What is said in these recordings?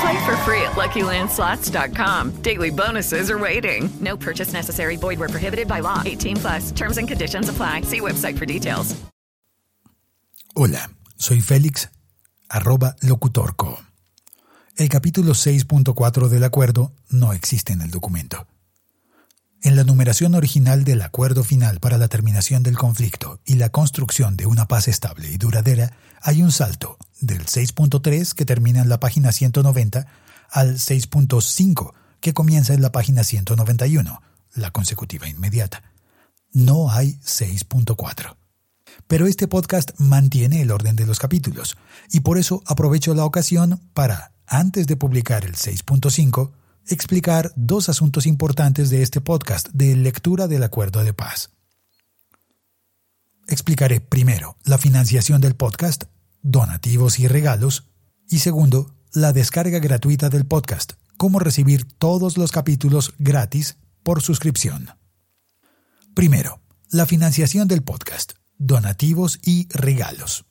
Play for free at LuckyLandSlots.com. Daily bonuses are waiting. No purchase necessary. Void where prohibited by law. 18 plus. Terms and conditions apply. See website for details. Hola, soy Félix, arroba locutorco. El capítulo 6.4 del acuerdo no existe en el documento. En la numeración original del acuerdo final para la terminación del conflicto y la construcción de una paz estable y duradera, hay un salto del 6.3 que termina en la página 190 al 6.5 que comienza en la página 191, la consecutiva inmediata. No hay 6.4. Pero este podcast mantiene el orden de los capítulos, y por eso aprovecho la ocasión para, antes de publicar el 6.5, explicar dos asuntos importantes de este podcast de lectura del acuerdo de paz. Explicaré primero la financiación del podcast, donativos y regalos, y segundo, la descarga gratuita del podcast, cómo recibir todos los capítulos gratis por suscripción. Primero, la financiación del podcast, donativos y regalos.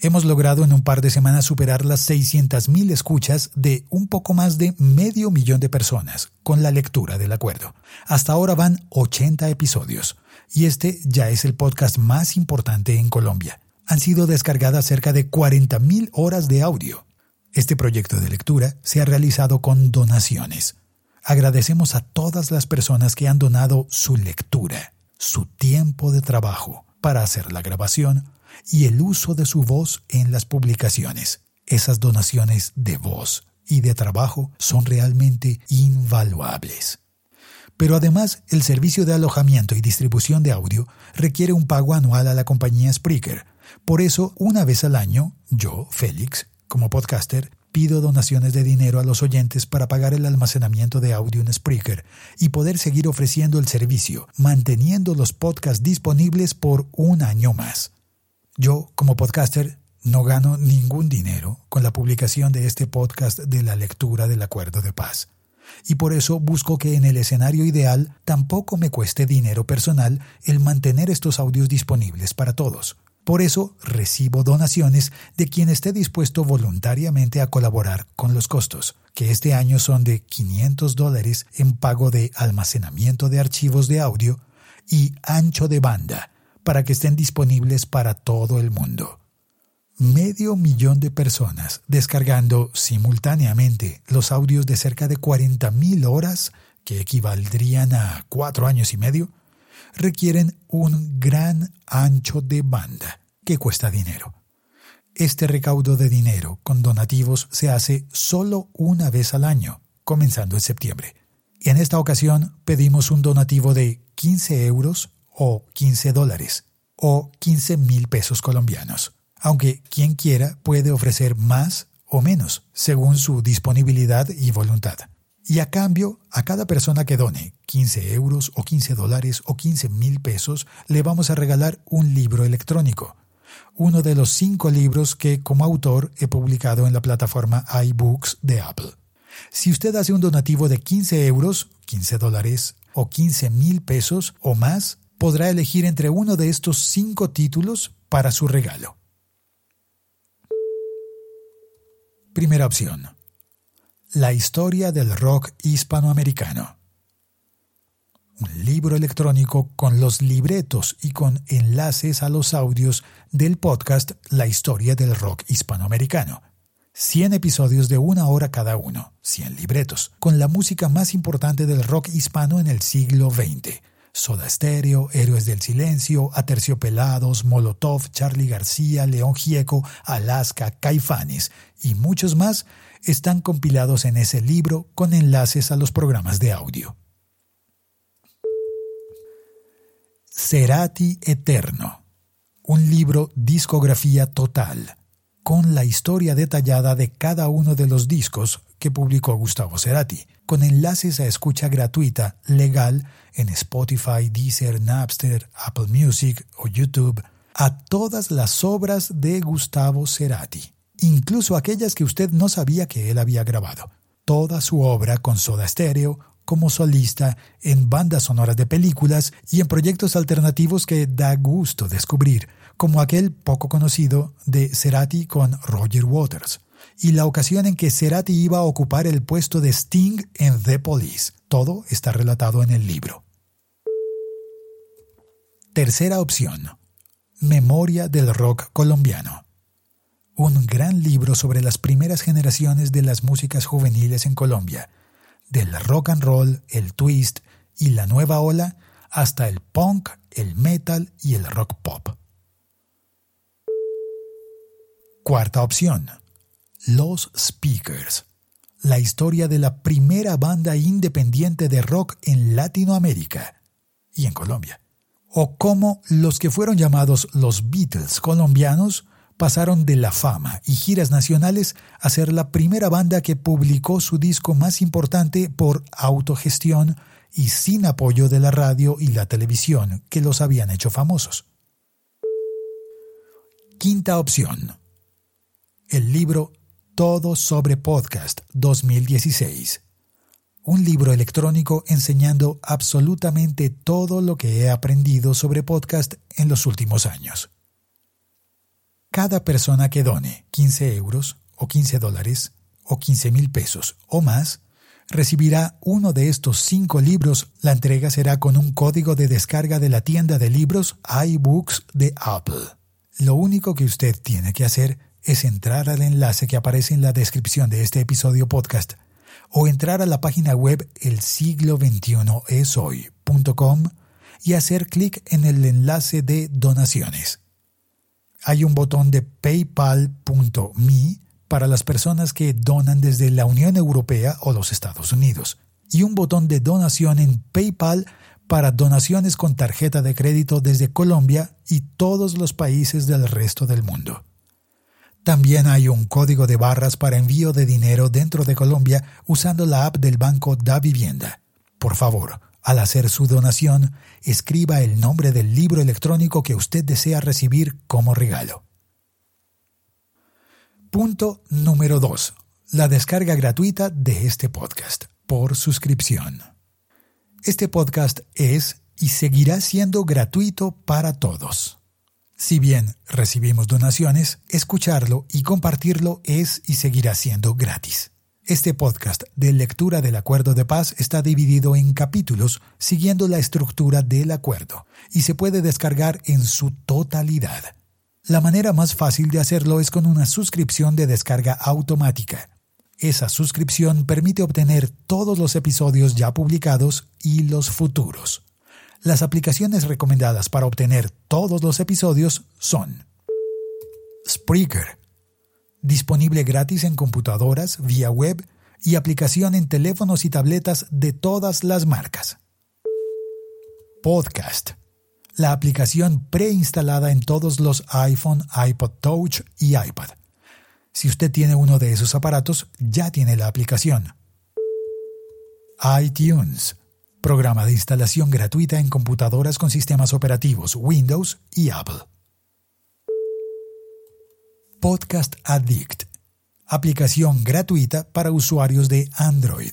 Hemos logrado en un par de semanas superar las 600.000 escuchas de un poco más de medio millón de personas con la lectura del acuerdo. Hasta ahora van 80 episodios y este ya es el podcast más importante en Colombia. Han sido descargadas cerca de 40.000 horas de audio. Este proyecto de lectura se ha realizado con donaciones. Agradecemos a todas las personas que han donado su lectura, su tiempo de trabajo para hacer la grabación y el uso de su voz en las publicaciones. Esas donaciones de voz y de trabajo son realmente invaluables. Pero además, el servicio de alojamiento y distribución de audio requiere un pago anual a la compañía Spreaker. Por eso, una vez al año, yo, Félix, como podcaster, pido donaciones de dinero a los oyentes para pagar el almacenamiento de audio en Spreaker y poder seguir ofreciendo el servicio, manteniendo los podcasts disponibles por un año más. Yo, como podcaster, no gano ningún dinero con la publicación de este podcast de la lectura del acuerdo de paz. Y por eso busco que en el escenario ideal tampoco me cueste dinero personal el mantener estos audios disponibles para todos. Por eso recibo donaciones de quien esté dispuesto voluntariamente a colaborar con los costos, que este año son de 500 dólares en pago de almacenamiento de archivos de audio y ancho de banda, para que estén disponibles para todo el mundo. Medio millón de personas descargando simultáneamente los audios de cerca de 40.000 horas, que equivaldrían a cuatro años y medio, requieren un gran ancho de banda que cuesta dinero. Este recaudo de dinero con donativos se hace solo una vez al año, comenzando en septiembre. Y en esta ocasión pedimos un donativo de 15 euros o 15 dólares o 15 mil pesos colombianos, aunque quien quiera puede ofrecer más o menos, según su disponibilidad y voluntad. Y a cambio, a cada persona que done 15 euros o 15 dólares o 15 mil pesos, le vamos a regalar un libro electrónico, uno de los cinco libros que como autor he publicado en la plataforma iBooks de Apple. Si usted hace un donativo de 15 euros, 15 dólares o 15 mil pesos o más, podrá elegir entre uno de estos cinco títulos para su regalo. Primera opción. La historia del rock hispanoamericano. Un libro electrónico con los libretos y con enlaces a los audios del podcast La historia del rock hispanoamericano. 100 episodios de una hora cada uno, 100 libretos, con la música más importante del rock hispano en el siglo XX Soda Stereo, Héroes del Silencio, Aterciopelados, Molotov, Charlie García, León Gieco, Alaska, Caifanes y muchos más están compilados en ese libro con enlaces a los programas de audio. Cerati Eterno, un libro discografía total, con la historia detallada de cada uno de los discos que publicó Gustavo Cerati, con enlaces a escucha gratuita, legal, en Spotify, Deezer, Napster, Apple Music o YouTube, a todas las obras de Gustavo Cerati, incluso aquellas que usted no sabía que él había grabado. Toda su obra con Soda Stereo, como solista, en bandas sonoras de películas y en proyectos alternativos que da gusto descubrir, como aquel poco conocido de Cerati con Roger Waters y la ocasión en que Cerati iba a ocupar el puesto de Sting en The Police. Todo está relatado en el libro. Tercera opción. Memoria del rock colombiano. Un gran libro sobre las primeras generaciones de las músicas juveniles en Colombia, del rock and roll, el twist y la nueva ola, hasta el punk, el metal y el rock pop. Cuarta opción. Los Speakers, la historia de la primera banda independiente de rock en Latinoamérica y en Colombia, o cómo los que fueron llamados los Beatles colombianos pasaron de la fama y giras nacionales a ser la primera banda que publicó su disco más importante por autogestión y sin apoyo de la radio y la televisión que los habían hecho famosos. Quinta opción. El libro todo sobre Podcast 2016. Un libro electrónico enseñando absolutamente todo lo que he aprendido sobre podcast en los últimos años. Cada persona que done 15 euros o 15 dólares o 15 mil pesos o más recibirá uno de estos cinco libros. La entrega será con un código de descarga de la tienda de libros iBooks de Apple. Lo único que usted tiene que hacer es entrar al enlace que aparece en la descripción de este episodio podcast o entrar a la página web el siglo 21 es hoy.com y hacer clic en el enlace de donaciones. Hay un botón de paypal.me para las personas que donan desde la Unión Europea o los Estados Unidos y un botón de donación en PayPal para donaciones con tarjeta de crédito desde Colombia y todos los países del resto del mundo. También hay un código de barras para envío de dinero dentro de Colombia usando la app del banco Da Vivienda. Por favor, al hacer su donación, escriba el nombre del libro electrónico que usted desea recibir como regalo. Punto número 2. La descarga gratuita de este podcast por suscripción. Este podcast es y seguirá siendo gratuito para todos. Si bien recibimos donaciones, escucharlo y compartirlo es y seguirá siendo gratis. Este podcast de lectura del acuerdo de paz está dividido en capítulos siguiendo la estructura del acuerdo y se puede descargar en su totalidad. La manera más fácil de hacerlo es con una suscripción de descarga automática. Esa suscripción permite obtener todos los episodios ya publicados y los futuros. Las aplicaciones recomendadas para obtener todos los episodios son Spreaker, disponible gratis en computadoras, vía web y aplicación en teléfonos y tabletas de todas las marcas. Podcast, la aplicación preinstalada en todos los iPhone, iPod Touch y iPad. Si usted tiene uno de esos aparatos, ya tiene la aplicación. iTunes, programa de instalación gratuita en computadoras con sistemas operativos Windows y Apple. Podcast Addict, aplicación gratuita para usuarios de Android.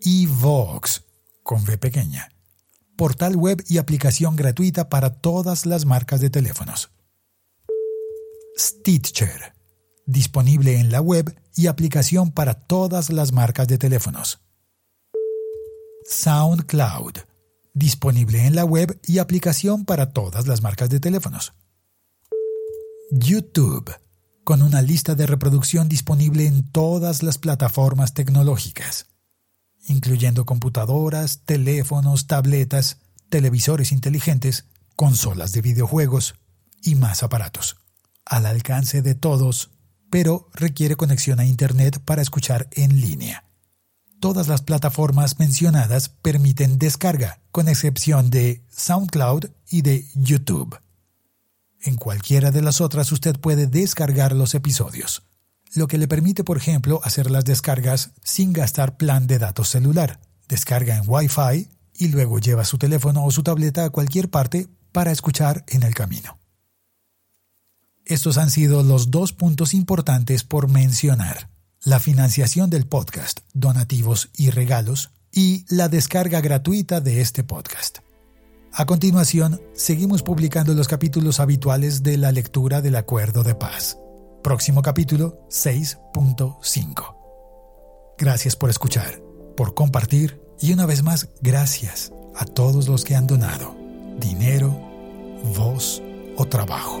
eVox, con V pequeña, portal web y aplicación gratuita para todas las marcas de teléfonos. Stitcher, disponible en la web y aplicación para todas las marcas de teléfonos. SoundCloud, disponible en la web y aplicación para todas las marcas de teléfonos. YouTube, con una lista de reproducción disponible en todas las plataformas tecnológicas. incluyendo computadoras, teléfonos, tabletas, televisores inteligentes, consolas de videojuegos y más aparatos. Al alcance de todos, pero requiere conexión a Internet para escuchar en línea. Todas las plataformas mencionadas permiten descarga, con excepción de SoundCloud y de YouTube. En cualquiera de las otras usted puede descargar los episodios, lo que le permite, por ejemplo, hacer las descargas sin gastar plan de datos celular. Descarga en Wi-Fi y luego lleva su teléfono o su tableta a cualquier parte para escuchar en el camino. Estos han sido los dos puntos importantes por mencionar. La financiación del podcast, donativos y regalos, y la descarga gratuita de este podcast. A continuación, seguimos publicando los capítulos habituales de la lectura del Acuerdo de Paz. Próximo capítulo 6.5. Gracias por escuchar, por compartir y una vez más, gracias a todos los que han donado dinero, voz o trabajo.